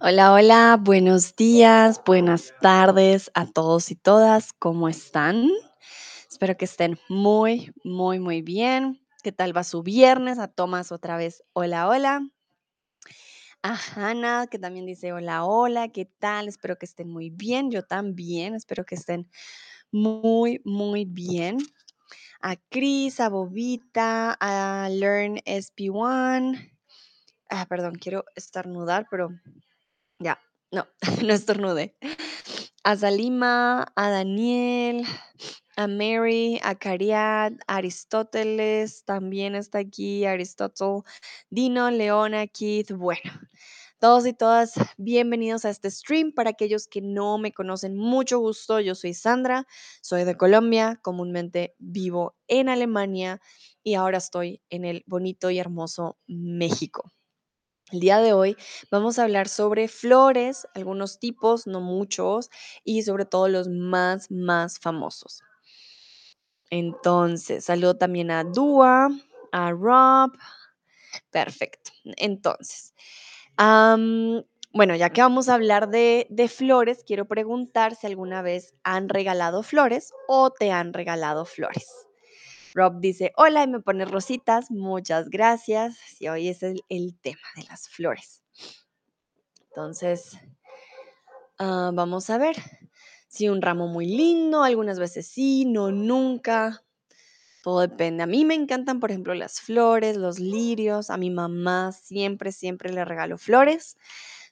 Hola, hola, buenos días, buenas tardes a todos y todas, ¿cómo están? Espero que estén muy, muy, muy bien. ¿Qué tal va su viernes? A Tomás otra vez, hola, hola. A Hannah, que también dice hola, hola, ¿qué tal? Espero que estén muy bien. Yo también, espero que estén muy, muy bien. A Cris, a Bobita, a Learn SP1. Ah, perdón, quiero estornudar, pero no, no estornude. A Salima, a Daniel, a Mary, a Cariad, a Aristóteles, también está aquí Aristóteles, Dino, Leona, Keith, bueno. Todos y todas, bienvenidos a este stream. Para aquellos que no me conocen, mucho gusto. Yo soy Sandra, soy de Colombia, comúnmente vivo en Alemania y ahora estoy en el bonito y hermoso México. El día de hoy vamos a hablar sobre flores, algunos tipos, no muchos, y sobre todo los más, más famosos. Entonces, saludo también a Dua, a Rob. Perfecto. Entonces, bueno, ya que vamos a hablar de, de flores, quiero preguntar si alguna vez han regalado flores o te han regalado flores. Rob dice, hola, y me pone rositas, muchas gracias. Y hoy es el, tema de las flores. Entonces, ah, vamos a ver. Si un ramo muy lindo, algunas veces sí, no nunca. Todo depende. A mí me encantan, por ejemplo, las flores, los lirios. A mi mamá siempre, siempre le regalo flores.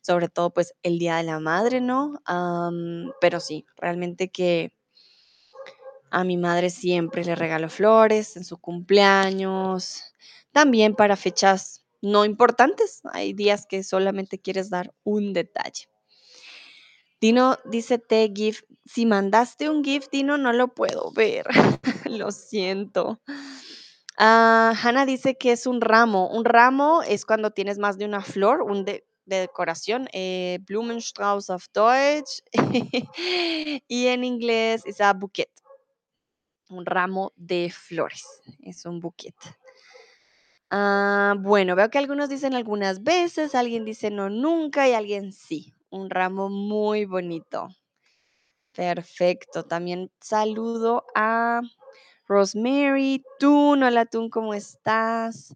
Sobre todo, pues, el Día de la Madre, ¿no? Pero sí, realmente que a mi madre siempre le regalo flores en su cumpleaños. También para fechas no importantes. Hay días que solamente quieres dar un detalle. Dino dice te GIF. Si mandaste un GIF, Dino, no lo puedo ver. lo siento. Ah, Hannah dice que es un ramo. Un ramo es cuando tienes más de una flor, un de, de decoración. Eh, Blumenstrauß auf Deutsch. y en inglés es a bouquet. Un ramo de flores. Es un bouquet. Ah, bueno, veo que algunos dicen algunas veces, alguien dice no nunca y alguien sí. Un ramo muy bonito. Perfecto. También saludo a Rosemary. Tun, hola Tun, ¿cómo estás?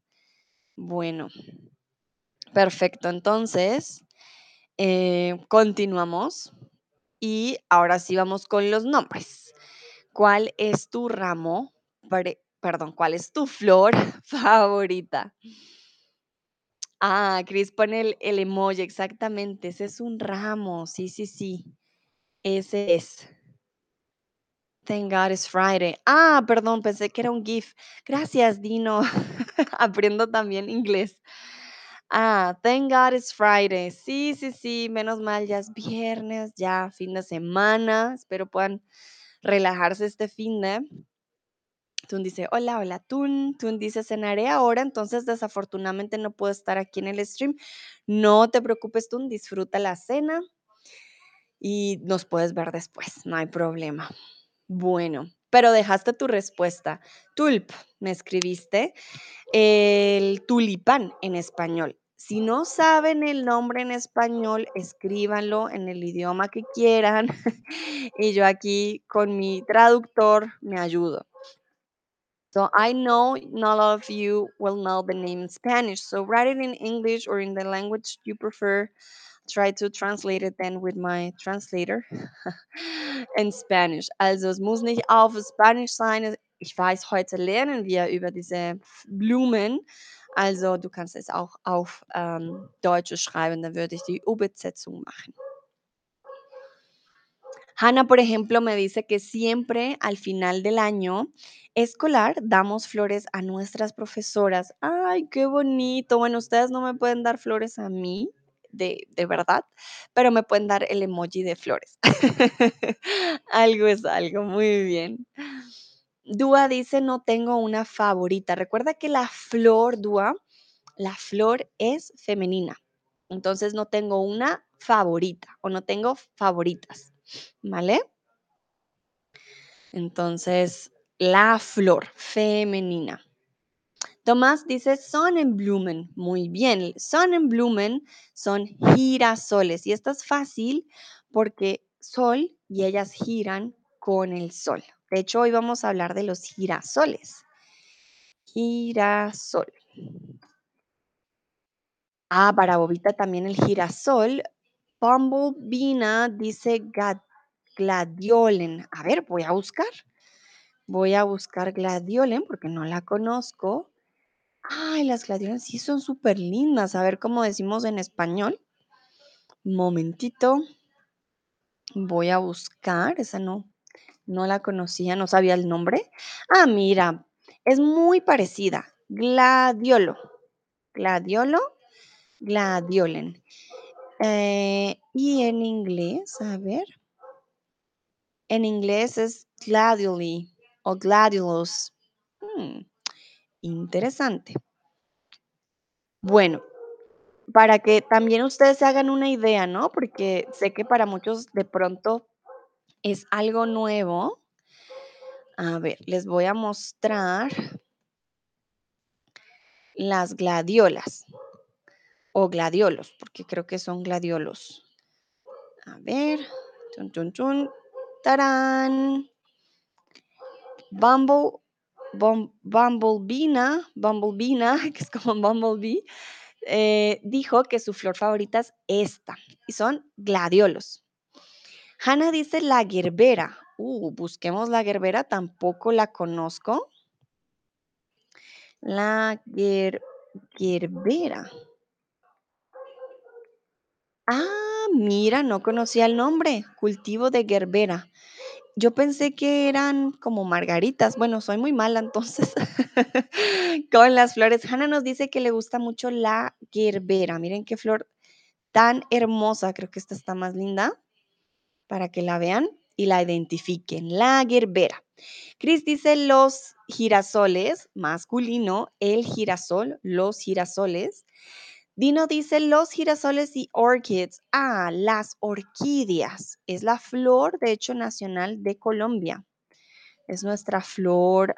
Bueno, perfecto. Entonces, eh, continuamos. Y ahora sí vamos con los nombres. ¿Cuál es tu ramo? Perdón, ¿cuál es tu flor favorita? Ah, Chris pone el, el emoji, exactamente. Ese es un ramo. Sí, sí, sí. Ese es. Thank God it's Friday. Ah, perdón, pensé que era un GIF. Gracias, Dino. Aprendo también inglés. Ah, thank God it's Friday. Sí, sí, sí, menos mal, ya es viernes, ya fin de semana. Espero puedan relajarse este fin de. Tun dice, hola, hola, Tun. Tun dice, cenaré ahora, entonces desafortunadamente no puedo estar aquí en el stream. No te preocupes, Tun, disfruta la cena y nos puedes ver después, no hay problema. Bueno, pero dejaste tu respuesta. Tulp, me escribiste el tulipán en español. Si no saben el nombre en español, escríbanlo en el idioma que quieran y yo aquí con mi traductor me ayudo. So I know not all of you will know the name in Spanish. So write it in English or in the language you prefer. Try to translate it then with my translator in Spanish. Also es muss nicht auf Spanisch sein. Ich weiß, heute lernen wir über diese Blumen. Also du kannst es auch auf ähm, Deutsch schreiben, dann würde ich die Übersetzung machen. Hannah, por ejemplo, me dice que siempre al final del año escolar damos flores a nuestras profesoras. Ay, qué bonito. Bueno, ustedes no me pueden dar flores a mí, de, de verdad, pero me pueden dar el emoji de flores. algo es algo, muy bien. Dúa dice, no tengo una favorita. Recuerda que la flor, Dúa, la flor es femenina. Entonces no tengo una favorita o no tengo favoritas. ¿Vale? Entonces, la flor femenina. Tomás dice Sonnenblumen. Muy bien. Sonnenblumen son girasoles. Y esto es fácil porque sol y ellas giran con el sol. De hecho, hoy vamos a hablar de los girasoles. Girasol. Ah, para Bobita también el girasol. Bumblebina dice gladiolen. A ver, voy a buscar. Voy a buscar gladiolen porque no la conozco. Ay, las gladiolen sí son súper lindas. A ver cómo decimos en español. Momentito. Voy a buscar. Esa no, no la conocía, no sabía el nombre. Ah, mira, es muy parecida. Gladiolo. Gladiolo. Gladiolen. Eh, y en inglés, a ver. En inglés es gladioli o gladiolus. Hmm, interesante. Bueno, para que también ustedes se hagan una idea, ¿no? Porque sé que para muchos de pronto es algo nuevo. A ver, les voy a mostrar las gladiolas o gladiolos, porque creo que son gladiolos. A ver, chun, chun, chun. ¡Tarán! Bumble, bum, Bumblebina, Bumblebina, que es como Bumblebee, eh, dijo que su flor favorita es esta, y son gladiolos. Hannah dice la gerbera. Uh, busquemos la gerbera, tampoco la conozco. La ger, gerbera. Ah, mira, no conocía el nombre. Cultivo de gerbera. Yo pensé que eran como margaritas. Bueno, soy muy mala entonces con las flores. Hannah nos dice que le gusta mucho la gerbera. Miren qué flor tan hermosa. Creo que esta está más linda para que la vean y la identifiquen. La gerbera. Chris dice los girasoles, masculino, el girasol, los girasoles. Dino dice los girasoles y orchids. Ah, las orquídeas. Es la flor, de hecho, nacional de Colombia. Es nuestra flor,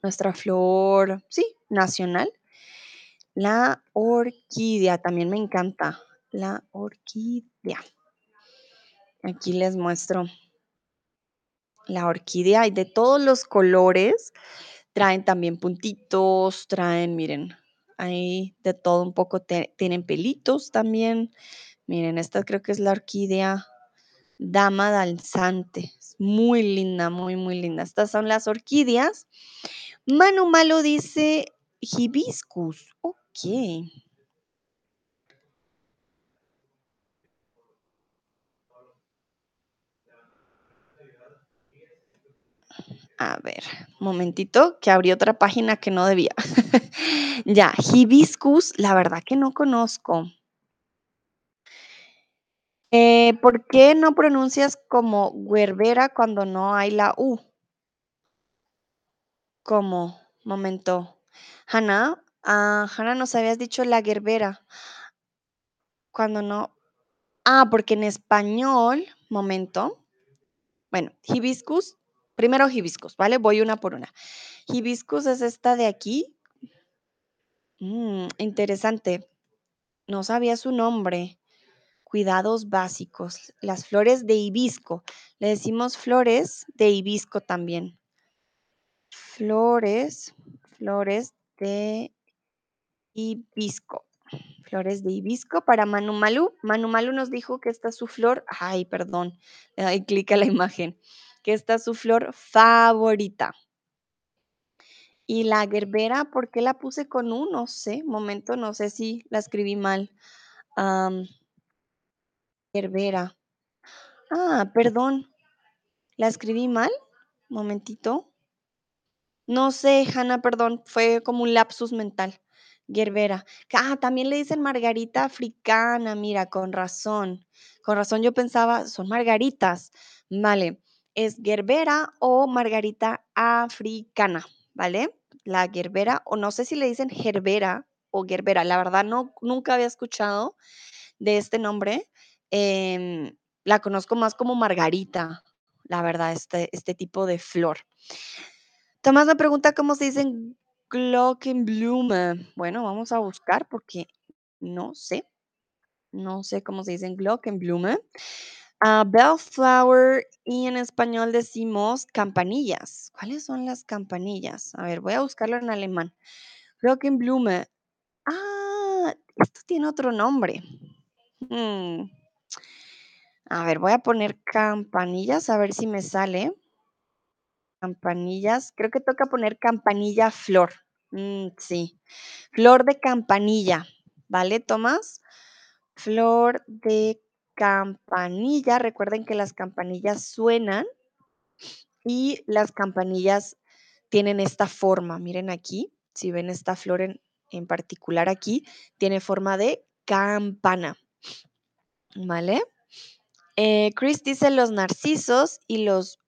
nuestra flor, sí, nacional. La orquídea también me encanta. La orquídea. Aquí les muestro la orquídea y de todos los colores. Traen también puntitos, traen, miren, ahí de todo un poco. tienen pelitos también. Miren, esta creo que es la orquídea dama danzante. Muy linda, muy, muy linda. Estas son las orquídeas. Manu Malo dice hibiscus. Ok. A ver, momentito, que abrí otra página que no debía. ya, hibiscus, la verdad que no conozco. Eh, ¿Por qué no pronuncias como huerbera cuando no hay la U? ¿Cómo? Momento. Hanna, ah, Hanna, nos habías dicho la gerbera. Cuando no. Ah, porque en español, momento. Bueno, hibiscus Primero hibiscus, ¿vale? Voy una por una. Hibiscus es esta de aquí. Mm, interesante. No sabía su nombre. Cuidados básicos. Las flores de hibisco. Le decimos flores de hibisco también. Flores, flores de hibisco. Flores de hibisco para Manu Malu. Manu Malu nos dijo que esta es su flor. Ay, perdón. Doy clic a la imagen que esta es su flor favorita. Y la gerbera, ¿por qué la puse con un? No sé, momento, no sé si la escribí mal. gerbera. Ah, perdón. ¿La escribí mal? Momentito. No sé, Hanna, perdón, fue como un lapsus mental. Gerbera. Ah, también le dicen margarita africana, mira, con razón. Con razón yo pensaba, son margaritas. Vale es gerbera o margarita africana, ¿vale? La gerbera, o no sé si le dicen gerbera o gerbera, la verdad no, nunca había escuchado de este nombre. Em, la conozco más como margarita, la verdad, este, este tipo de flor. Tomás me pregunta cómo se dicen Glockenblume. Bueno, vamos a buscar porque no sé. No sé cómo se dice en Glockenblume. Ah, bellflower y en español decimos campanillas. ¿Cuáles son las campanillas? A ver, voy a buscarlo en alemán. Glockenblume. Ah, esto tiene otro nombre. Mm, A ver, voy a poner campanillas a ver si me sale. Campanillas. Creo que toca poner campanilla flor. Mm, sí. Flor de campanilla. ¿Vale, Tomás? Flor de campanilla. Recuerden que las campanillas suenan y las campanillas tienen esta forma. Miren aquí, si ven esta flor en, en particular aquí, tiene forma de campana. ¿Vale? Eh, Chris dice los narcisos y los...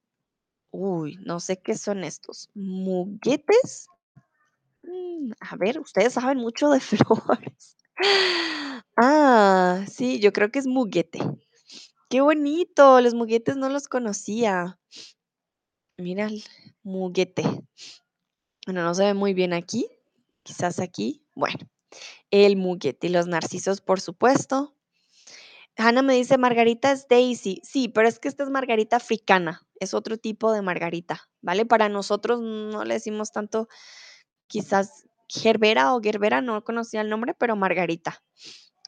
Uy, no sé qué son estos. ¿Muguetes? Mm, a ver, ustedes saben mucho de flores. Ah, sí, yo creo que es muguete. Qué bonito, los muguetes no los conocía. Mira el muguete. Bueno, no se ve muy bien aquí. Quizás aquí. Bueno, el muguete y los narcisos, por supuesto. Hannah me dice, Margarita es Daisy. Sí, pero es que esta es Margarita africana. Es otro tipo de Margarita, ¿vale? Para nosotros no le decimos tanto, quizás Gerbera o Gerbera, no conocía el nombre, pero Margarita.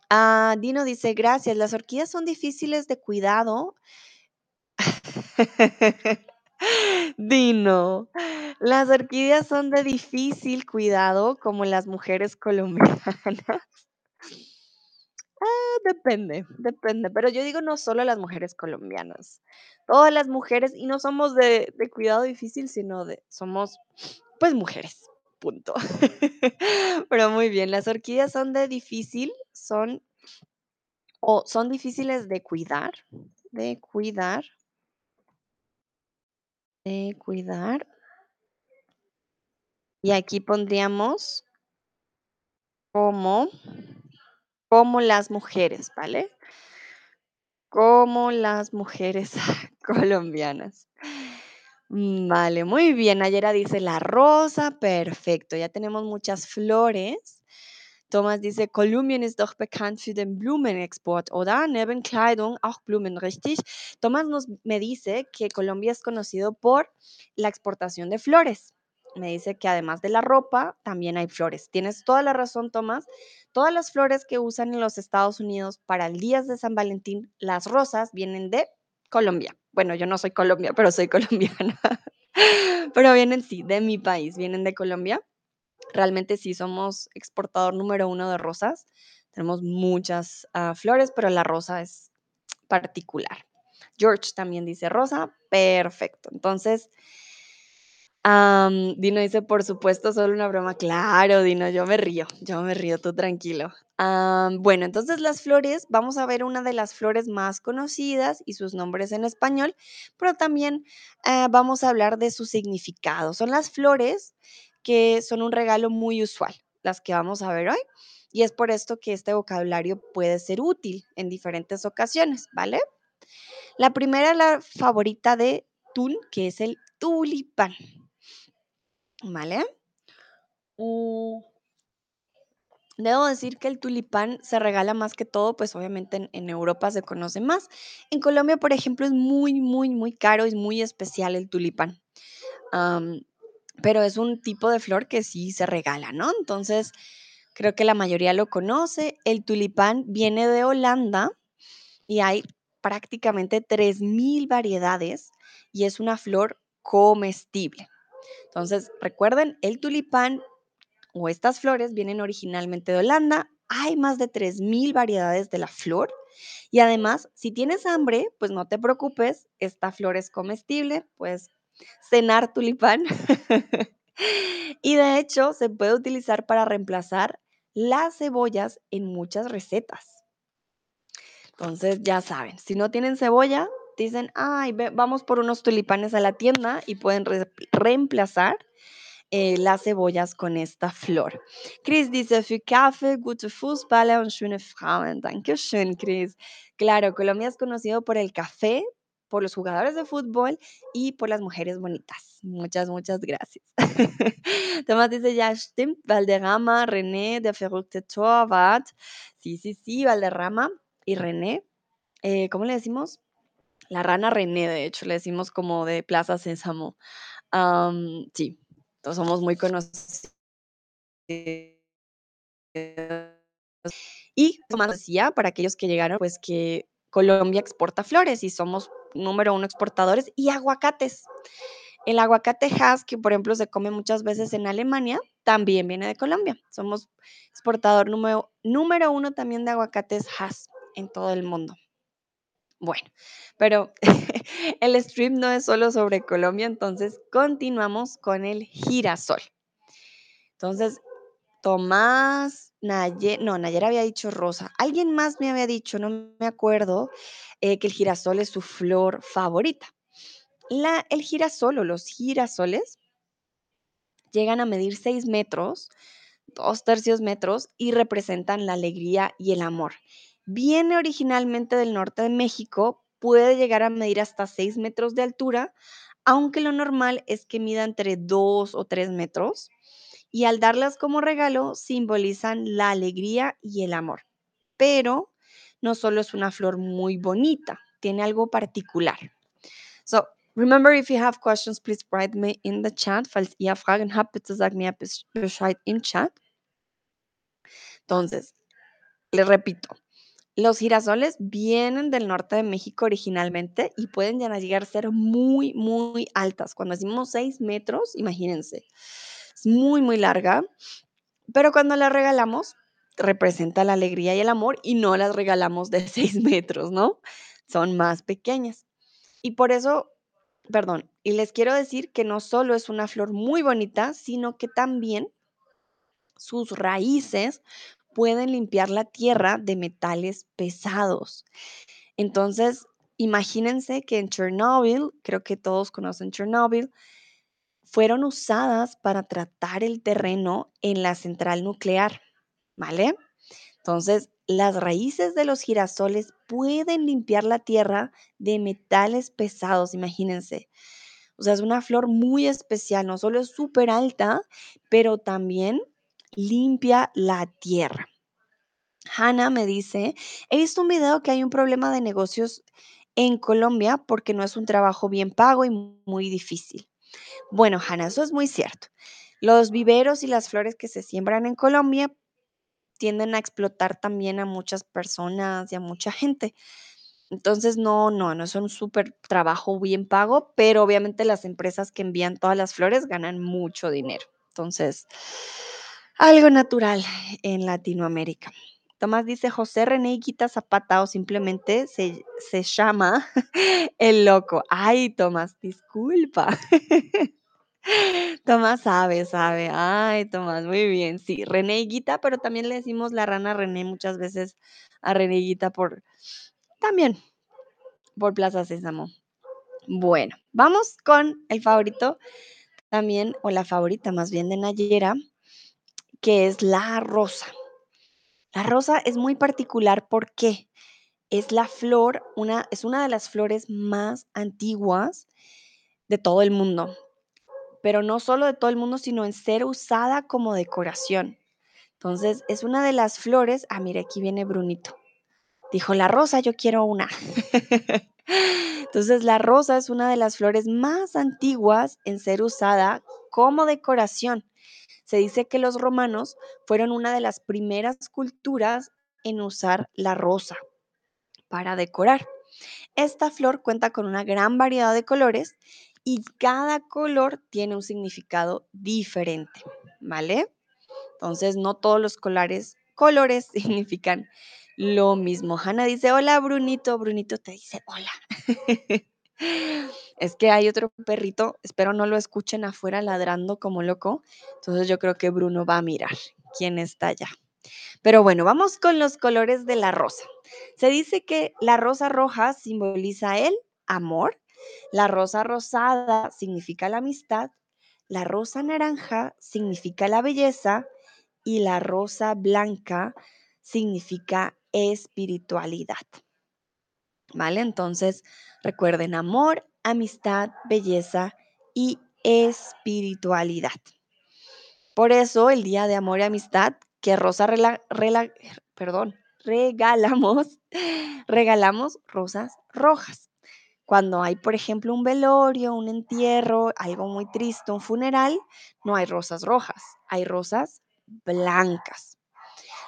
Ah, Dino dice, gracias. Las orquídeas son difíciles de cuidado. Dino, las orquídeas son de difícil cuidado como las mujeres colombianas. Ah, depende, depende, pero yo digo no solo las mujeres colombianas, todas las mujeres, y no somos de, de cuidado difícil, sino de, somos pues mujeres, punto. Pero muy bien, las orquídeas son de difícil, son o son difíciles de cuidar, de cuidar, de cuidar. Y aquí pondríamos como, como las mujeres, ¿vale? Como las mujeres colombianas. Mm, Vale, muy bien. Nayera dice la rosa, perfecto. Ya tenemos muchas flores. Thomas dice, Kolumbien ist doch bekannt für den Blumenexport, oder? Neben Kleidung auch Blumen, richtig? Thomas nos, me dice que Colombia es conocido por la exportación de flores. Me dice que además de la ropa, también hay flores. Tienes toda la razón, Tomás. Todas las flores que usan en los Estados Unidos para el día de San Valentín, las rosas vienen de Colombia. Bueno, yo no soy Colombia, pero soy colombiana. pero vienen, sí, de mi país, vienen de Colombia. Realmente sí somos exportador número uno de rosas. Tenemos muchas ah, flores, pero la rosa es particular. George también dice rosa. Perfecto. Entonces, Dino dice, por supuesto, solo una broma. Claro, Dino, yo me río, yo me río, tú tranquilo. Bueno, entonces las flores, vamos a ver una de las flores más conocidas y sus nombres en español, pero también eh, vamos a hablar de su significado. Son las flores que son un regalo muy usual, las que vamos a ver hoy, y es por esto que este vocabulario puede ser útil en diferentes ocasiones, ¿vale? La primera, la favorita de Tun, que es el tulipán. ¿Vale? Mm, Debo decir que el tulipán se regala más que todo, pues obviamente en, Europa se conoce más. En Colombia, por ejemplo, es muy, muy, muy caro, es muy especial el tulipán. Pero es un tipo de flor que sí se regala, ¿no? Entonces, creo que la mayoría lo conoce. El tulipán viene de Holanda y hay prácticamente 3.000 variedades y es una flor comestible. Entonces, recuerden, el tulipán o estas flores vienen originalmente de Holanda. Hay más de 3.000 variedades de la flor. Y además, si tienes hambre, pues no te preocupes, esta flor es comestible, puedes cenar tulipán. y de hecho, se puede utilizar para reemplazar las cebollas en muchas recetas. Entonces, ya saben, si no tienen cebolla, dicen, ay, vamos por unos tulipanes a la tienda y pueden re- reemplazar eh, las cebollas con esta flor. Chris dice, für Kaffee, gute Fußballer und schöne Frauen. Dankeschön, Chris. Claro, Colombia es conocido por el café, por los jugadores de fútbol y por las mujeres bonitas. Muchas, muchas gracias. Tomás dice, ya stimmt, Valderrama, René, der verrückte Torwart. Sí, sí, sí, Valderrama y René. Eh, ¿Cómo le decimos? La rana René, de hecho, le decimos como de Plaza Sésamo. Am, sí, todos somos muy conocidos. Y Tomás decía, para aquellos que llegaron, pues que Colombia exporta flores y somos número uno exportadores y aguacates. El aguacate Hass, que por ejemplo se come muchas veces en Alemania, también viene de Colombia. Somos exportador número, número uno también de aguacates Hass en todo el mundo. Bueno, pero el stream no es solo sobre Colombia, entonces continuamos con el girasol. Entonces, Tomás, Nayer, no, Nayer había dicho rosa. Alguien más me había dicho, no me acuerdo, eh, que el girasol es su flor favorita. La, el girasol o los girasoles llegan a medir 6 metros, dos tercios metros, y representan la alegría y el amor. Viene originalmente del norte de México, puede llegar a medir hasta 6 metros de altura, aunque lo normal es que mida entre 2 o 3 metros y al darlas como regalo simbolizan la alegría y el amor. Pero no solo es una flor muy bonita, tiene algo particular. So, remember if you have questions, please write me in the chat. Falls ihr Fragen habt, bitte mir Bescheid im Chat. Entonces, les repito, los girasoles vienen del norte de México originalmente y pueden llegar a ser muy, muy altas. Cuando decimos 6 metros, imagínense, es muy, muy larga, pero cuando la regalamos, representa la alegría y el amor y no las regalamos de 6 metros, ¿no? Son más pequeñas. Y por eso, perdón, y les quiero decir que no solo es una flor muy bonita, sino que también sus raíces pueden limpiar la tierra de metales pesados. Entonces, imagínense que en Chernobyl, creo que todos conocen Chernobyl, fueron usadas para tratar el terreno en la central nuclear, ¿vale? Entonces, las raíces de los girasoles pueden limpiar la tierra de metales pesados, imagínense. O sea, es una flor muy especial, no solo es súper alta, pero también limpia la tierra. Hannah me dice, he visto un video que hay un problema de negocios en Colombia porque no es un trabajo bien pago y muy difícil. Bueno, Hannah, eso es muy cierto. Los viveros y las flores que se siembran en Colombia tienden a explotar también a muchas personas y a mucha gente. Entonces, no, no, no es un súper trabajo bien pago, pero obviamente las empresas que envían todas las flores ganan mucho dinero. Entonces, algo natural en Latinoamérica. Tomás dice, José René Guita Zapata o simplemente se, se llama el loco. Ay, Tomás, disculpa. Tomás sabe, sabe. Ay, Tomás, muy bien. Sí, René Guita, pero también le decimos la rana René muchas veces a René Guita por, también, por Plaza Sésamo. Bueno, vamos con el favorito también, o la favorita más bien de Nayera, que es la rosa. La rosa es muy particular porque es la flor, una, es una de las flores más antiguas de todo el mundo. Pero no solo de todo el mundo, sino en ser usada como decoración. Entonces, es una de las flores. Ah, mira, aquí viene Brunito. Dijo, la rosa, yo quiero una. Entonces, la rosa es una de las flores más antiguas en ser usada como decoración. Se dice que los romanos fueron una de las primeras culturas en usar la rosa para decorar. Esta flor cuenta con una gran variedad de colores y cada color tiene un significado diferente, ¿vale? Entonces, no todos los colores, significan lo mismo. Hanna dice, hola Brunito, Brunito te dice, hola. es que hay otro perrito, espero no lo escuchen afuera ladrando como loco, entonces yo creo que Bruno va a mirar quién está allá. Pero bueno, vamos con los colores de la rosa. Se dice que la rosa roja simboliza el amor, la rosa rosada significa la amistad, la rosa naranja significa la belleza y la rosa blanca significa espiritualidad. ¿Vale? Entonces, recuerden amor, amistad, belleza y espiritualidad. Por eso, el Día de Amor y Amistad, que rosa rela- rela- perdón, regalamos, regalamos rosas rojas. Cuando hay, por ejemplo, un velorio, un entierro, algo muy triste, un funeral, no hay rosas rojas, hay rosas blancas.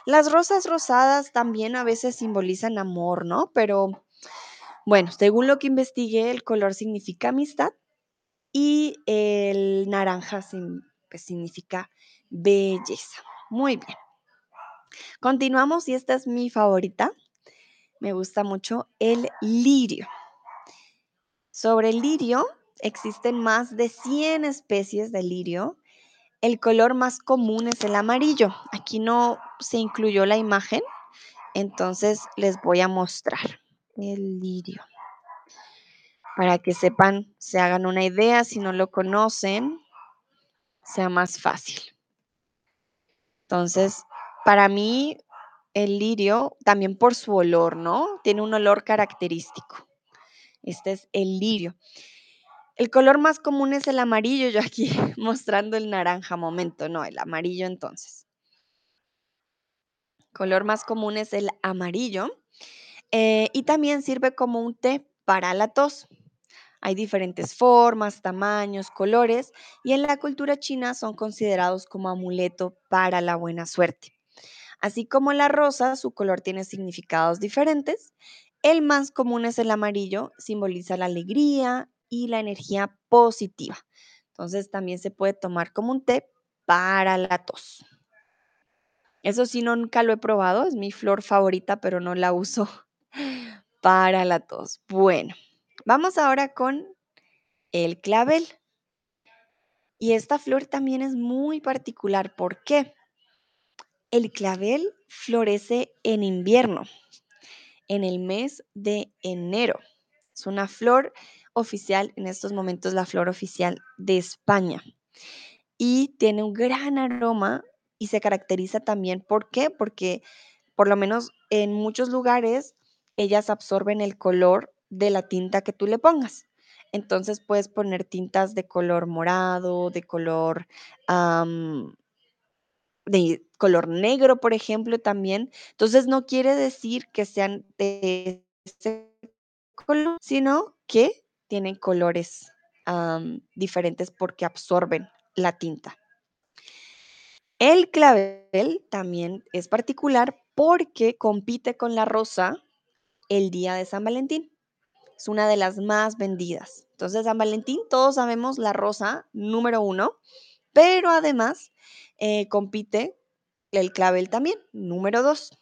Las rosas rosadas también a veces simbolizan amor, ¿no? Pero bueno, según lo que investigué, el color significa amistad y el naranja pues, significa belleza. Muy bien. Continuamos y esta es mi favorita. Me gusta mucho el lirio. Sobre el lirio, existen más de 100 especies de lirio. El color más común es el amarillo. Aquí no se incluyó la imagen, entonces les voy a mostrar el lirio para que sepan, se hagan una idea, si no lo conocen, sea más fácil. Entonces, para mí, el lirio, también por su olor, ¿no? Tiene un olor característico. Este es el lirio. El color más común es el amarillo, yo aquí mostrando el naranja, momento, no, el amarillo entonces. Color más común es el amarillo eh, y también sirve como un té para la tos. Hay diferentes formas, tamaños, colores y en la cultura china son considerados como amuleto para la buena suerte. Así como la rosa, su color tiene significados diferentes. El más común es el amarillo, simboliza la alegría y la energía positiva. Entonces también se puede tomar como un té para la tos. Eso sí, nunca lo he probado, es mi flor favorita, pero no la uso para la tos. Bueno, vamos ahora con el clavel. Y esta flor también es muy particular. ¿Por qué? El clavel florece en invierno, en el mes de enero. Es una flor oficial, en estos momentos la flor oficial de España. Y tiene un gran aroma y se caracteriza también, ¿por qué? Porque por lo menos en muchos lugares ellas absorben el color de la tinta que tú le pongas. Entonces puedes poner tintas de color morado, de color de color negro, por ejemplo, también. Entonces, no quiere decir que sean de ese color, sino que tienen colores, diferentes porque absorben la tinta. El clavel también es particular porque compite con la rosa el día de San Valentín. Es una de las más vendidas. Entonces, San Valentín, todos sabemos la rosa número uno, pero además eh, compite el clavel también, número 2.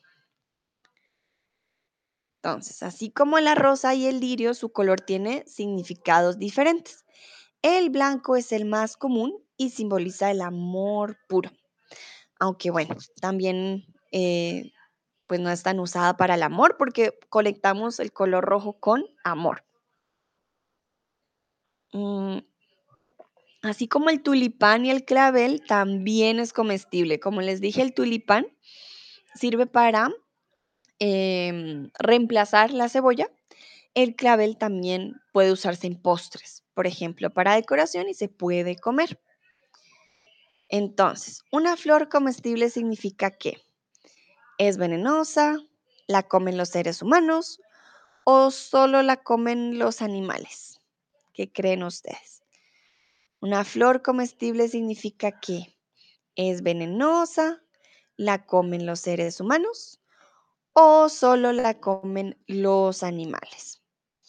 Entonces, así como la rosa y el lirio, su color tiene significados diferentes. El blanco es el más común y simboliza el amor puro. Aunque bueno, también eh, pues no es tan usada para el amor porque conectamos el color rojo con amor. Mm, así como el tulipán y el clavel también es comestible. Como les dije, el tulipán sirve para em, reemplazar la cebolla, el clavel también puede usarse en postres, por ejemplo, para decoración y se puede comer. Entonces, una flor comestible significa que es venenosa, la comen los seres humanos o solo la comen los animales. ¿Qué creen ustedes? Una flor comestible significa que es venenosa, la comen los seres humanos o solo la comen los animales.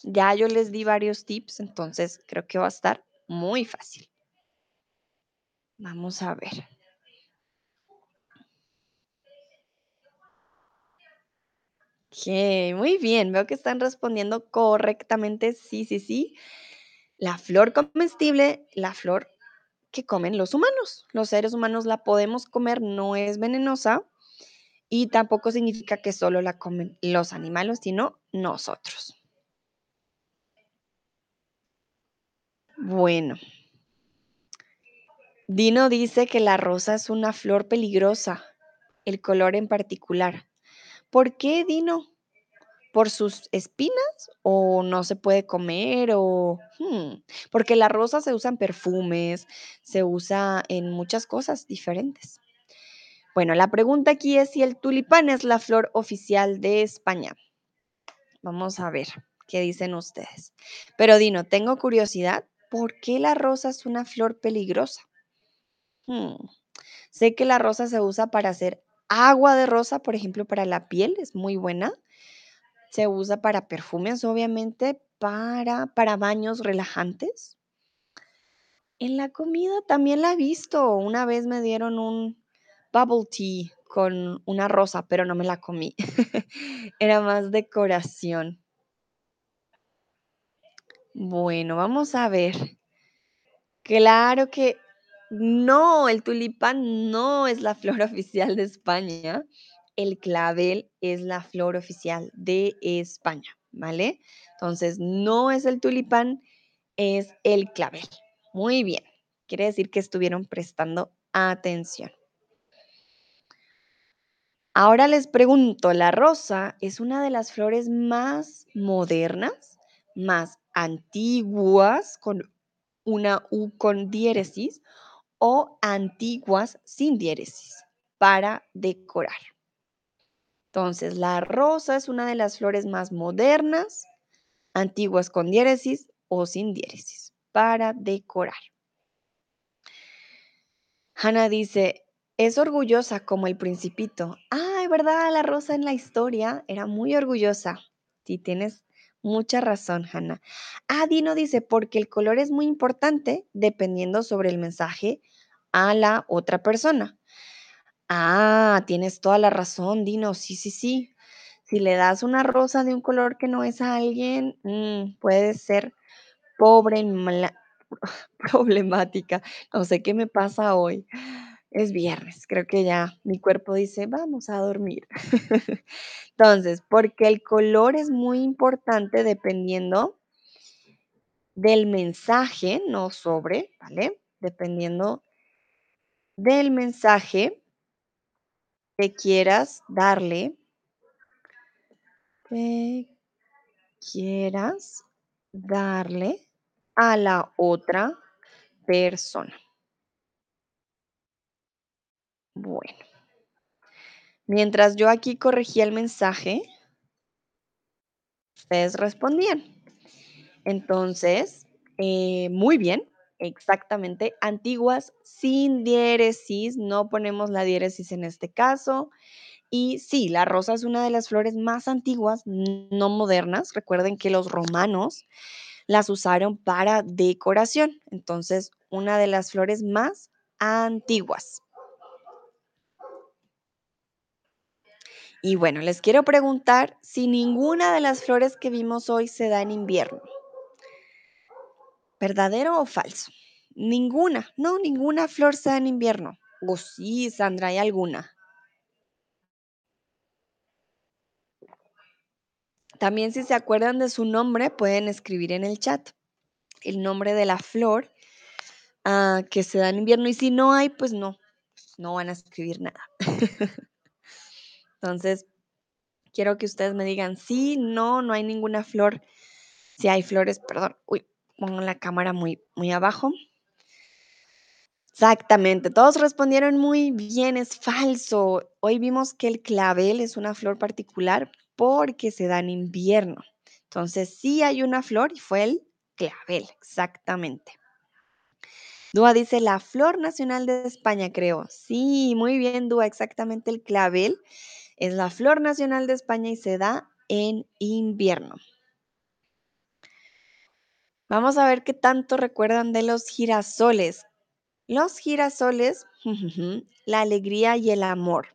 Ya yo les di varios tips, entonces creo que va a estar muy fácil. Vamos a ver. Ok, muy bien, veo que están respondiendo correctamente. Sí, sí, sí. La flor comestible, la flor que comen los humanos. Los seres humanos la podemos comer, no es venenosa y tampoco significa que solo la comen los animales, sino nosotros. Bueno, Dino dice que la rosa es una flor peligrosa, el color en particular. ¿Por qué, Dino? ¿Por sus espinas o no se puede comer o? Mm, porque la rosa se usa en perfumes, se usa en muchas cosas diferentes. Bueno, la pregunta aquí es si el tulipán es la flor oficial de España. Vamos a ver qué dicen ustedes. Pero Dino, tengo curiosidad, ¿por qué la rosa es una flor peligrosa? Hmm, Sé que la rosa se usa para hacer agua de rosa, por ejemplo, para la piel, es muy buena. Se usa para perfumes, obviamente, para, para baños relajantes. En la comida también la he visto. Una vez me dieron un bubble tea con una rosa, pero no me la comí. Era más decoración. Bueno, vamos a ver. Claro que no, el tulipán no es la flor oficial de España. El clavel es la flor oficial de España, ¿vale? Entonces, no es el tulipán, es el clavel. Muy bien. Quiere decir que estuvieron prestando atención. Ahora les pregunto, ¿la rosa es una de las flores más modernas, más antiguas, con una U con diéresis, o antiguas sin diéresis para decorar? Entonces, la rosa es una de las flores más modernas, antiguas con diéresis o sin diéresis para decorar. Hannah dice, es orgullosa como el principito. Ay, ¿verdad? La rosa en la historia era muy orgullosa. Sí, tienes mucha razón, Hannah. Ah, Dino dice, porque el color es muy importante dependiendo sobre el mensaje a la otra persona. Ah, tienes toda la razón, Dino. Sí, sí, sí. Si le das una rosa de un color que no es a alguien, mm, puede ser pobre, mala- problemática. No sé qué me pasa hoy. Es viernes, creo que ya mi cuerpo dice, vamos a dormir. Entonces, porque el color es muy importante dependiendo del mensaje, no sobre, ¿vale? Dependiendo del mensaje que quieras darle, que quieras darle a la otra persona. Bueno, mientras yo aquí corregía el mensaje, ustedes respondían. Entonces, eh, muy bien, exactamente. Antiguas sin diéresis, no ponemos la diéresis en este caso. Y sí, la rosa es una de las flores más antiguas, no modernas. Recuerden que los romanos las usaron para decoración. Entonces, una de las flores más antiguas. Y bueno, les quiero preguntar si ninguna de las flores que vimos hoy se da en invierno. ¿Verdadero o falso? Ninguna, no, ninguna flor se da en invierno. O sí, Sandra, hay alguna. También si se acuerdan de su nombre, pueden escribir en el chat el nombre de la flor ah, que se da en invierno. Y si no hay, pues no, no van a escribir nada. Entonces, quiero que ustedes me digan sí, no, no hay ninguna flor. Si hay flores, perdón. Uy, pongo la cámara muy, muy abajo. Exactamente, todos respondieron muy bien, es falso. Hoy vimos que el clavel es una flor particular porque se da en invierno. Entonces, sí hay una flor y fue el clavel, exactamente. Dúa dice la flor nacional de España, creo. Sí, muy bien, Dúa, exactamente el clavel es la flor nacional de España y se da en invierno. Vamos a ver qué tanto recuerdan de los girasoles. Los girasoles, la alegría y el amor,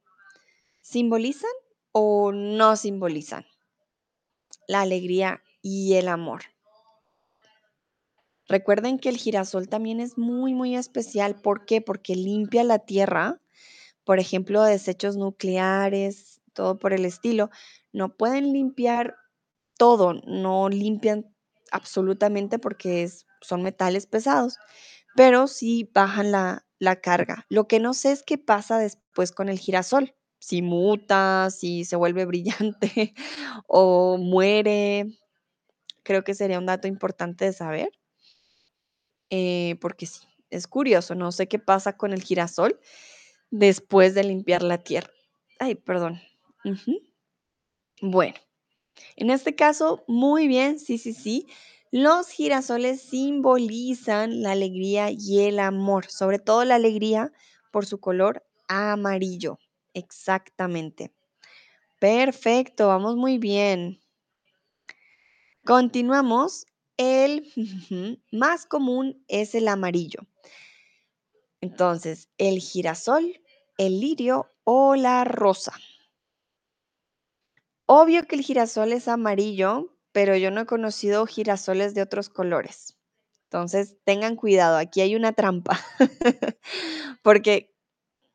¿simbolizan o no simbolizan? La alegría y el amor. Recuerden que el girasol también es muy, muy especial. ¿Por qué? Porque limpia la tierra, por ejemplo, desechos nucleares, todo por el estilo. No pueden limpiar todo, no limpian absolutamente porque son metales pesados, pero sí bajan la, carga. Lo que no sé es qué pasa después con el girasol. si muta, si se vuelve brillante o muere. Creo que sería un dato importante de saber, eh, porque sí, es curioso, no sé qué pasa con el girasol después de limpiar la tierra. Ay, perdón. Bueno, en este caso, muy bien, sí, sí, sí. Los girasoles simbolizan la alegría y el amor, sobre todo la alegría por su color amarillo. Exactamente. Perfecto, vamos muy bien. Continuamos. El más común es el amarillo. Entonces, el girasol, el lirio o la rosa. Obvio que el girasol es amarillo, pero yo no he conocido girasoles de otros colores. Entonces, tengan cuidado, aquí hay una trampa, porque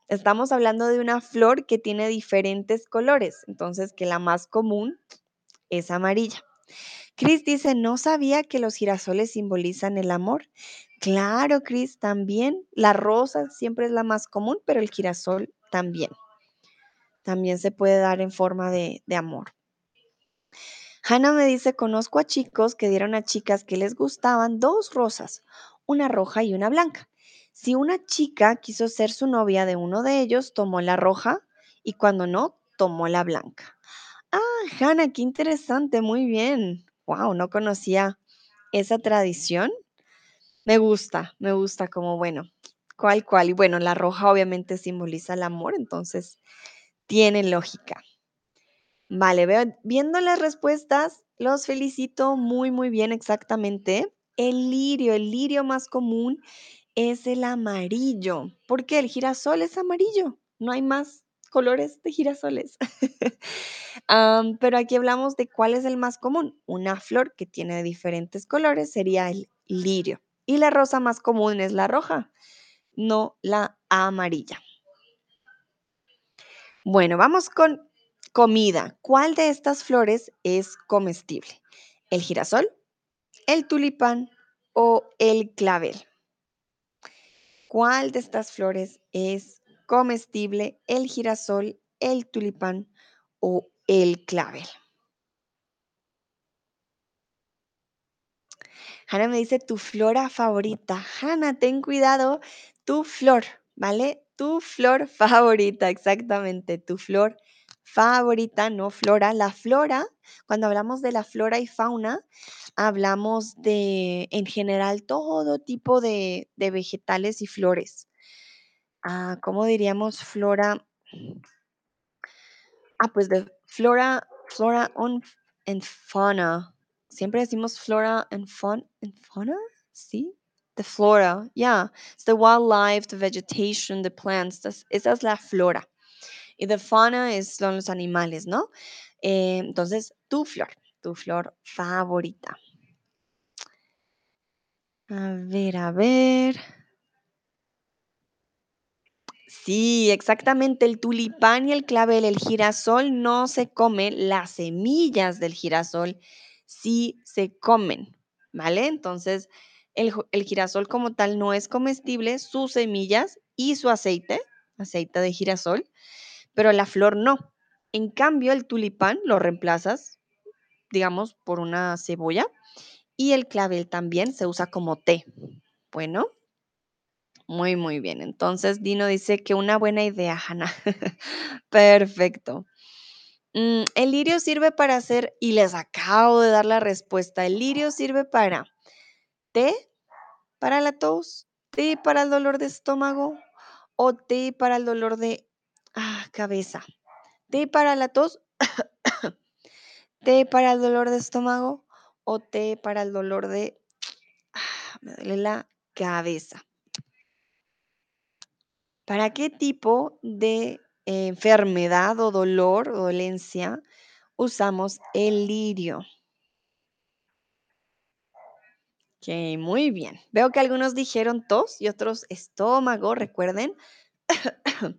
estamos hablando de una flor que tiene diferentes colores, entonces que la más común es amarilla. Chris dice, no sabía que los girasoles simbolizan el amor. Claro, Chris, también. La rosa siempre es la más común, pero el girasol también. También se puede dar en forma de, de amor. Hannah me dice, conozco a chicos que dieron a chicas que les gustaban dos rosas, una roja y una blanca. Si una chica quiso ser su novia de uno de ellos, tomó la roja y cuando no, tomó la blanca. Ah, Hannah, qué interesante, muy bien. Wow, no conocía esa tradición. Me gusta, me gusta como, bueno, cual, cual. Y bueno, la roja obviamente simboliza el amor, entonces tiene lógica. Vale, viendo las respuestas, los felicito muy, muy bien, exactamente. El lirio, el lirio más común es el amarillo. ¿Por qué? El girasol es amarillo. No hay más colores de girasoles. Pero aquí hablamos de cuál es el más común. Una flor que tiene diferentes colores sería el lirio. Y la rosa más común es la roja, no la amarilla. Bueno, vamos con comida. ¿Cuál de estas flores es comestible? ¿El girasol, el tulipán o el clavel? ¿Cuál de estas flores es comestible? ¿El girasol, el tulipán o el clavel? Hannah me dice tu flora favorita. Hannah, ten cuidado, tu flor, ¿vale? Tu flor favorita, exactamente, tu flor favorita, no flora. La flora, cuando hablamos de la flora y fauna, hablamos de, en general, todo tipo de, de vegetales y flores. Ah, ¿cómo diríamos flora? Ah, pues de flora, flora on- and fauna. Siempre decimos flora and fauna, and fauna, ¿sí? The flora, yeah. It's the wildlife, the vegetation, the plants. esa es la flora. Y the fauna es, son los animales, ¿no? Eh, entonces, tu flor, tu flor favorita. A ver, a ver. Sí, exactamente. El tulipán y el clavel, el girasol no se come, las semillas del girasol sí se comen, ¿vale? Entonces, el, girasol como tal no es comestible, sus semillas y su aceite, aceite de girasol, pero la flor no. En cambio, el tulipán lo reemplazas, digamos, por una cebolla y el clavel también se usa como té. Bueno. Muy, muy bien. Entonces, Dino dice que una buena idea, Hannah. Perfecto. Mm, el lirio sirve para hacer, y les acabo de dar la respuesta, el lirio sirve para té para la tos, té para el dolor de estómago o té para el dolor de ah, cabeza. Té para la tos, té para el dolor de estómago o té para el dolor de, ah, me duele la cabeza. ¿Para qué tipo de enfermedad o dolor o dolencia usamos el lirio? Ok, muy bien. Veo que algunos dijeron tos y otros estómago, recuerden.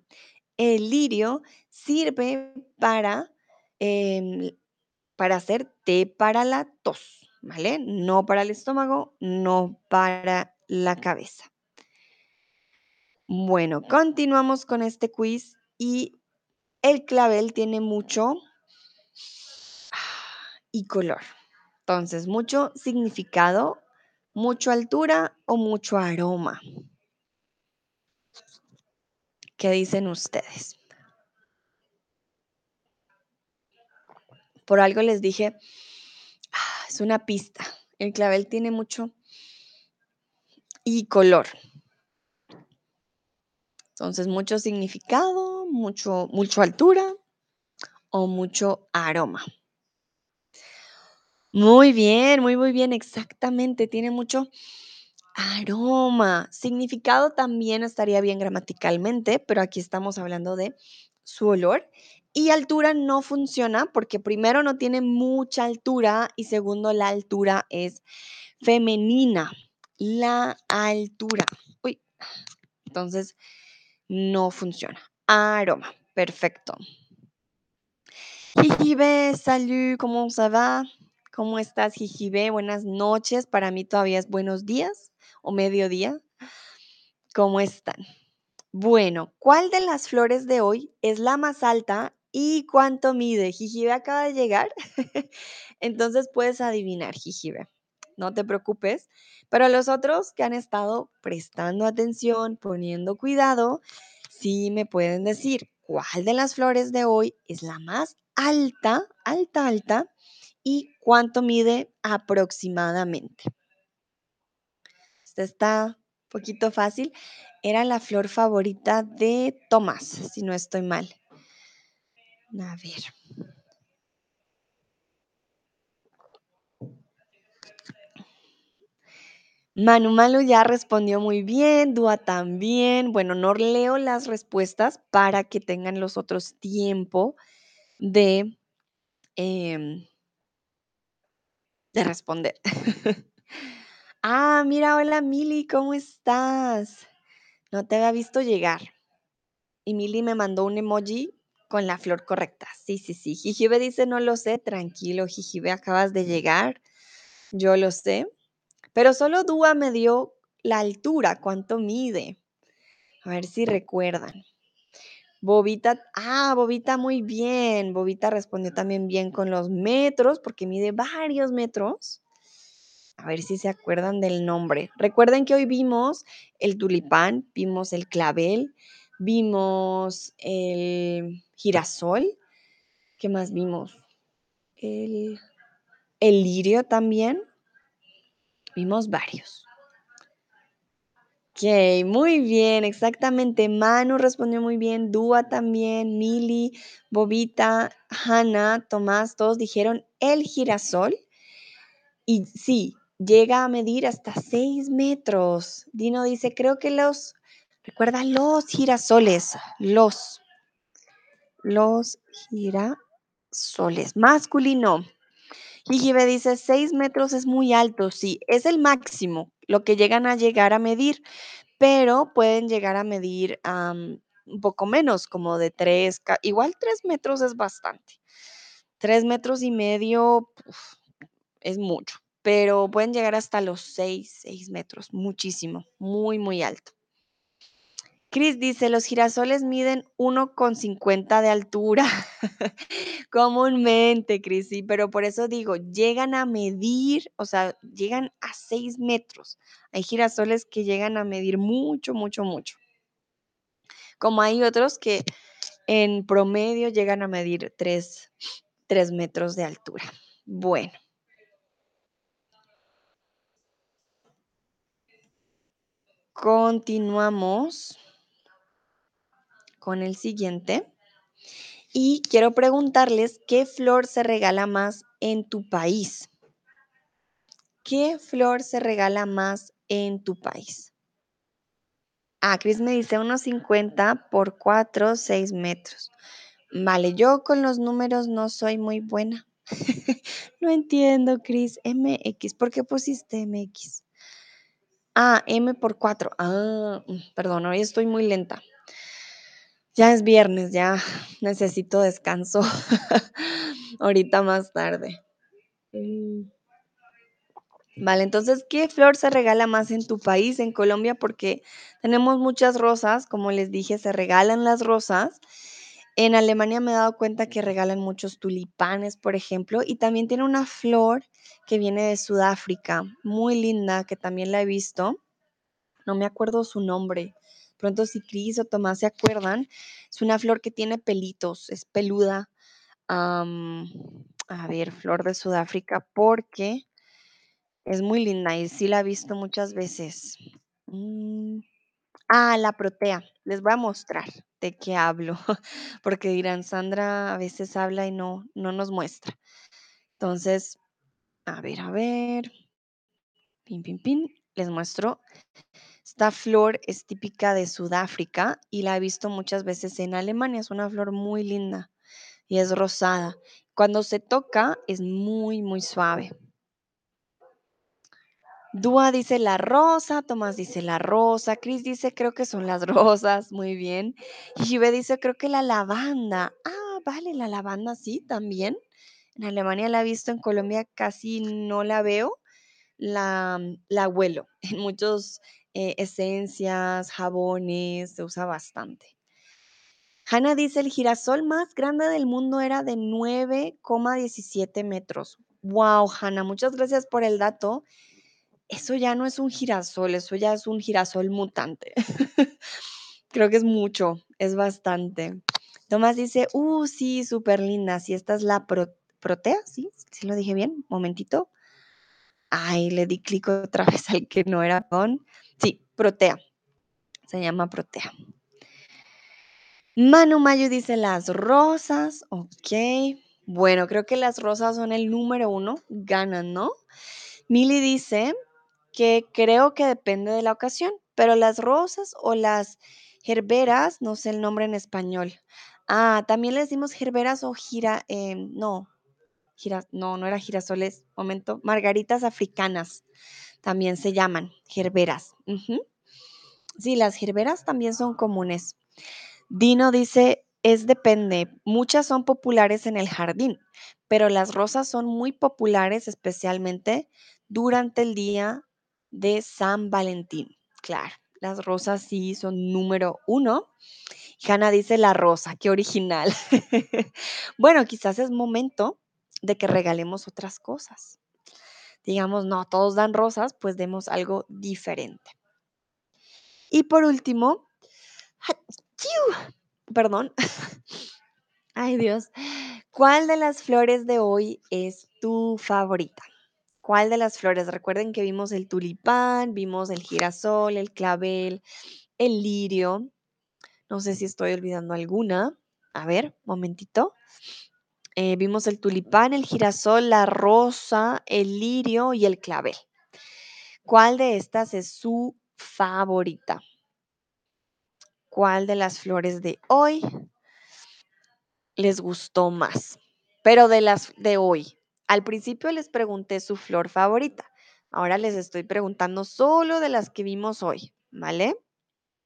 El lirio sirve para, em, para hacer té para la tos, ¿vale? No para el estómago, no para la cabeza. Bueno, continuamos con este quiz y el clavel tiene mucho y color. Entonces, mucho significado, mucho altura o mucho aroma. ¿Qué dicen ustedes? Por algo les dije, ah, es una pista. El clavel tiene mucho y color. Entonces, mucho significado, mucho, mucho altura o mucho aroma. Muy bien, muy, muy bien, exactamente. Tiene mucho aroma. Significado también estaría bien gramaticalmente, pero aquí estamos hablando de su olor. Y altura no funciona porque primero no tiene mucha altura y segundo la altura es femenina. La altura. Uy. Entonces, no funciona. Aroma. Perfecto. Jijibe, salut, ¿cómo se va? ¿Cómo estás, Jijibe? Buenas noches. Para mí todavía es buenos días o mediodía. ¿Cómo están? Bueno, ¿cuál de las flores de hoy es la más alta y cuánto mide? Jijibe acaba de llegar, entonces puedes adivinar, Jijibe. No te preocupes. Pero los otros que han estado prestando atención, poniendo cuidado, sí me pueden decir cuál de las flores de hoy es la más alta, alta, alta y cuánto mide aproximadamente. Esta está un poquito fácil. Era la flor favorita de Tomás, si no estoy mal. A ver. Manu Malu ya respondió muy bien, Dúa también. Bueno, no leo las respuestas para que tengan los otros tiempo de, em, de responder. ah, mira, hola Mili, ¿cómo estás? No te había visto llegar. Y Mili me mandó un emoji con la flor correcta. Sí, sí, sí. Jijibe dice, no lo sé, tranquilo, Jijibe, acabas de llegar. Yo lo sé. Pero solo Dúa me dio la altura, cuánto mide. A ver si recuerdan. Bobita, ah, Bobita muy bien. Bobita respondió también bien con los metros, porque mide varios metros. A ver si se acuerdan del nombre. Recuerden que hoy vimos el tulipán, vimos el clavel, vimos el girasol. ¿Qué más vimos? El, el lirio también. Vimos varios. Ok, muy bien, exactamente. Manu respondió muy bien, Dúa también, Mili, Bobita, Hanna, Tomás, todos dijeron el girasol. Y sí, llega a medir hasta 6 metros. Dino dice, creo que los, recuerda los girasoles, los, los girasoles, masculino. Jijibe dice, 6 metros es muy alto, sí, es el máximo, lo que llegan a llegar a medir, pero pueden llegar a medir un poco menos, como de 3, igual 3 metros es bastante. 3 metros y medio es mucho, pero pueden llegar hasta los 6, 6 metros, muchísimo, muy, muy alto. Chris dice, los girasoles miden 1,50 de altura. Comúnmente, Cris, sí, pero por eso digo, llegan a medir, o sea, llegan a 6 metros. Hay girasoles que llegan a medir mucho, mucho, mucho. Como hay otros que en promedio llegan a medir 3, 3 metros de altura. Bueno. Continuamos con el siguiente. Y quiero preguntarles, ¿qué flor se regala más en tu país? ¿Qué flor se regala más en tu país? Ah, Cris me dice unos 50 por 4, 6 metros. Vale, yo con los números no soy muy buena. no entiendo, Cris. MX, ¿por qué pusiste MX? Ah, M por 4. Ah, mm, perdón, hoy estoy muy lenta. Ya es viernes, ya necesito descanso. Ahorita más tarde. Mm. Vale, entonces, ¿qué flor se regala más en tu país, en Colombia? Porque tenemos muchas rosas, como les dije, se regalan las rosas. En Alemania me he dado cuenta que regalan muchos tulipanes, por ejemplo, y también tiene una flor que viene de Sudáfrica, muy linda, que también la he visto. No me acuerdo su nombre. Pronto si Cris o Tomás se acuerdan, es una flor que tiene pelitos, es peluda. A ver, flor de Sudáfrica, porque es muy linda y sí la he visto muchas veces. Mm, Ah, la protea. Les voy a mostrar de qué hablo, porque dirán, Sandra a veces habla y no, no nos muestra. Entonces, a ver, a ver. Pin, pin, pin. Les muestro. Esta flor es típica de Sudáfrica y la he visto muchas veces en Alemania. Es una flor muy linda y es rosada. Cuando se toca es muy, muy suave. Dúa dice la rosa, Tomás dice la rosa, Chris dice creo que son las rosas, muy bien. Y Shive dice creo que la lavanda. Ah, vale, la lavanda sí, también. En Alemania la he visto, en Colombia casi no la veo. La, la. En muchos eh, esencias, jabones, se usa bastante. Hanna dice el girasol más grande del mundo era de 9,17 metros. Wow, Hanna, muchas gracias por el dato eso ya no es un girasol, eso ya es un girasol mutante. Creo que es mucho, es bastante. Tomás dice, uh, sí, súper linda. Si esta es la protea, ¿sí? ¿Sí lo dije bien? Momentito. Ay, le di clic otra vez al que no era con. Sí, protea. Se llama protea. Manu Mayo dice las rosas. Ok. Bueno, creo que las rosas son el número uno. Ganan, ¿no? Mili dice, que creo que depende de la ocasión, pero las rosas o las gerberas, no sé el nombre en español. Ah, también le decimos gerberas o gira, em, no, gira, no, no era girasoles, momento, margaritas africanas también se llaman gerberas. Sí, las gerberas también son comunes. Dino dice, es depende, muchas son populares en el jardín, pero las rosas son muy populares especialmente durante el día de San Valentín. Claro, las rosas sí son número uno. Hanna dice la rosa, qué original. bueno, quizás es momento de que regalemos otras cosas. Digamos, no, todos dan rosas, pues demos algo diferente. Y por último, perdón. Ay Dios, ¿cuál de las flores de hoy es tu favorita? ¿Cuál de las flores? Recuerden que vimos el tulipán, vimos el girasol, el clavel, el lirio. No sé si estoy olvidando alguna. A ver, momentito. Eh, vimos el tulipán, el girasol, la rosa, el lirio y el clavel. ¿Cuál de estas es su favorita? ¿Cuál de las flores de hoy les gustó más? Pero de las de hoy, al principio les pregunté su flor favorita. Ahora les estoy preguntando solo de las que vimos hoy, ¿vale?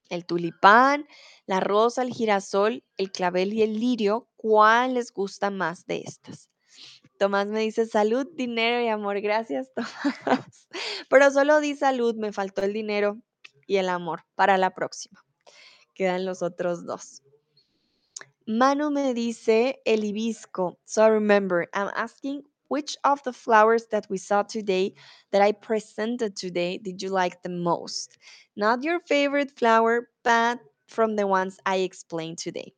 El tulipán, la rosa, el girasol, el clavel y el lirio, ¿cuál les gusta más de estas? Tomás me dice salud, dinero y amor. Gracias, Tomás. Pero solo di salud, me faltó el dinero y el amor para la próxima. Quedan los otros dos. Manu me dice el hibisco. So remember, I'm asking which of the flowers that we saw today, that I presented today, did you like the most? Not your favorite flower, but from the ones I explained today.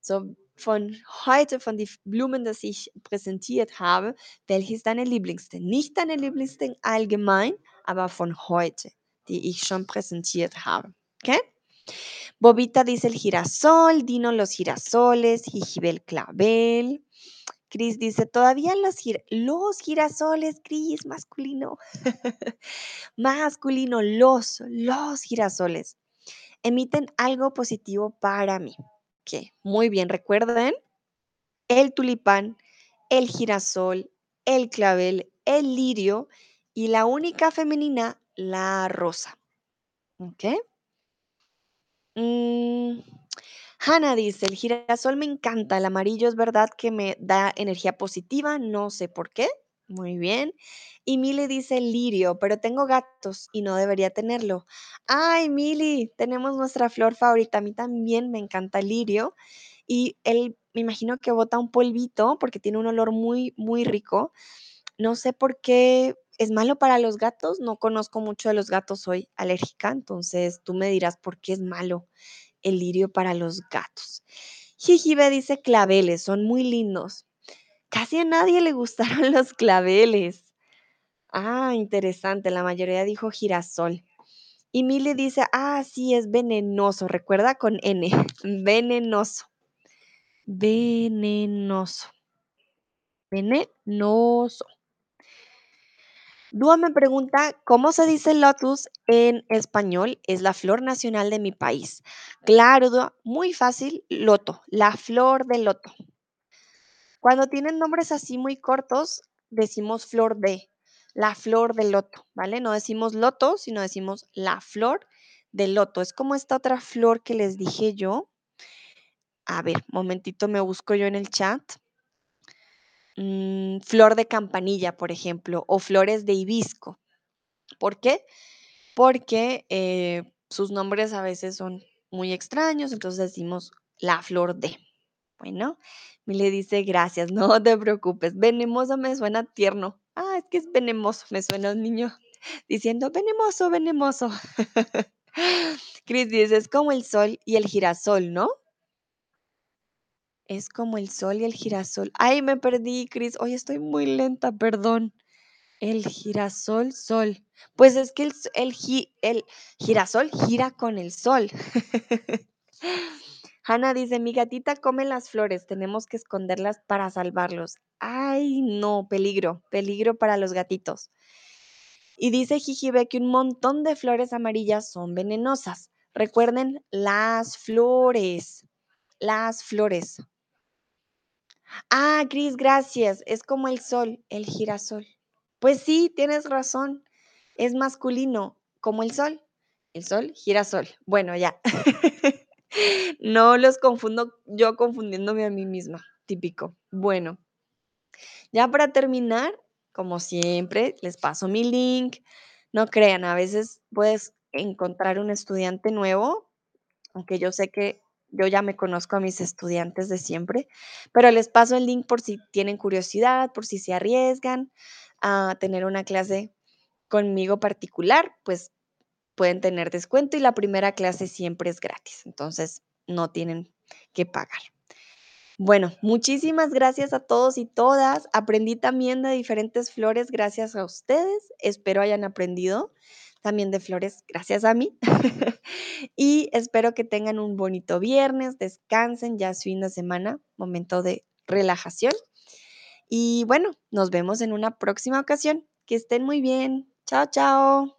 So, von heute, von den Blumen, das ich präsentiert habe, welche ist deine Lieblingste? Nicht deine Lieblingste allgemein, aber von heute, die ich schon. Okay? Bobita dice el girasol, Dino los girasoles, Jijibel clavel. Cris dice, todavía los, girasoles, Cris, masculino. masculino, los girasoles. Emiten algo positivo para mí. Muy bien, recuerden, el tulipán, el girasol, el clavel, el lirio y la única femenina, la rosa. ¿Ok? Mm, dice, el girasol me encanta, el amarillo es verdad que me da energía positiva, no sé por qué. Muy bien. Y Mili dice lirio, pero tengo gatos y no debería tenerlo. Ay, Mili, tenemos nuestra flor favorita. A mí también me encanta el lirio y él me imagino que bota un polvito porque tiene un olor muy, muy rico. No sé por qué es malo para los gatos, no conozco mucho de los gatos, soy alérgica, entonces tú me dirás por qué es malo el lirio para los gatos. Jijibe dice claveles, son muy lindos. Casi a nadie le gustaron los claveles. Ah, interesante, la mayoría dijo girasol. Y Mili dice, ah, sí, es venenoso, recuerda con N, venenoso. Venenoso. Venenoso. Dúa me pregunta, ¿cómo se dice lotus en español? Es la flor nacional de mi país. Claro, Dúa, muy fácil, loto, la flor de loto. Cuando tienen nombres así muy cortos, decimos flor de, la flor de loto, ¿vale? No decimos loto, sino decimos la flor de loto. Es como esta otra flor que les dije yo. A ver, momentito me busco yo en el chat. Mm, flor de campanilla, por ejemplo, o flores de hibisco. ¿Por qué? Porque eh, sus nombres a veces son muy extraños, entonces decimos la flor de. Bueno, le dice gracias, no te preocupes. Venemoso me suena tierno. Ah, es que es venemoso, me suena un niño diciendo venemoso, venemoso. Cris dice, es como el sol y el girasol, ¿no? Es como el sol y el girasol. Ay, me perdí, Cris. Hoy estoy muy lenta, perdón. El girasol, sol. Pues es que el, el, el girasol gira con el sol. Hanna dice, mi gatita come las flores, tenemos que esconderlas para salvarlos. Ay, no, peligro, peligro para los gatitos. Y dice Jijibe que un montón de flores amarillas son venenosas. Recuerden las flores, las flores. Ah, Cris, gracias. Es como el sol, el girasol. Pues sí, tienes razón. Es masculino, como el sol. El sol, girasol. Bueno, ya. no los confundo, yo confundiéndome a mí misma. Típico. Bueno, ya para terminar, como siempre, les paso mi link. No crean, a veces puedes encontrar un estudiante nuevo, aunque yo sé que yo ya me conozco a mis estudiantes de siempre, pero les paso el link por si tienen curiosidad, por si se arriesgan a tener una clase conmigo particular, pues pueden tener descuento y la primera clase siempre es gratis, entonces no tienen que pagar. Bueno, muchísimas gracias a todos y todas. Aprendí también de diferentes flores gracias a ustedes. Espero hayan aprendido también de flores gracias a mí. y espero que tengan un bonito viernes, descansen, ya es fin de semana, momento de relajación. Y bueno, nos vemos en una próxima ocasión. Que estén muy bien. Chao, chao.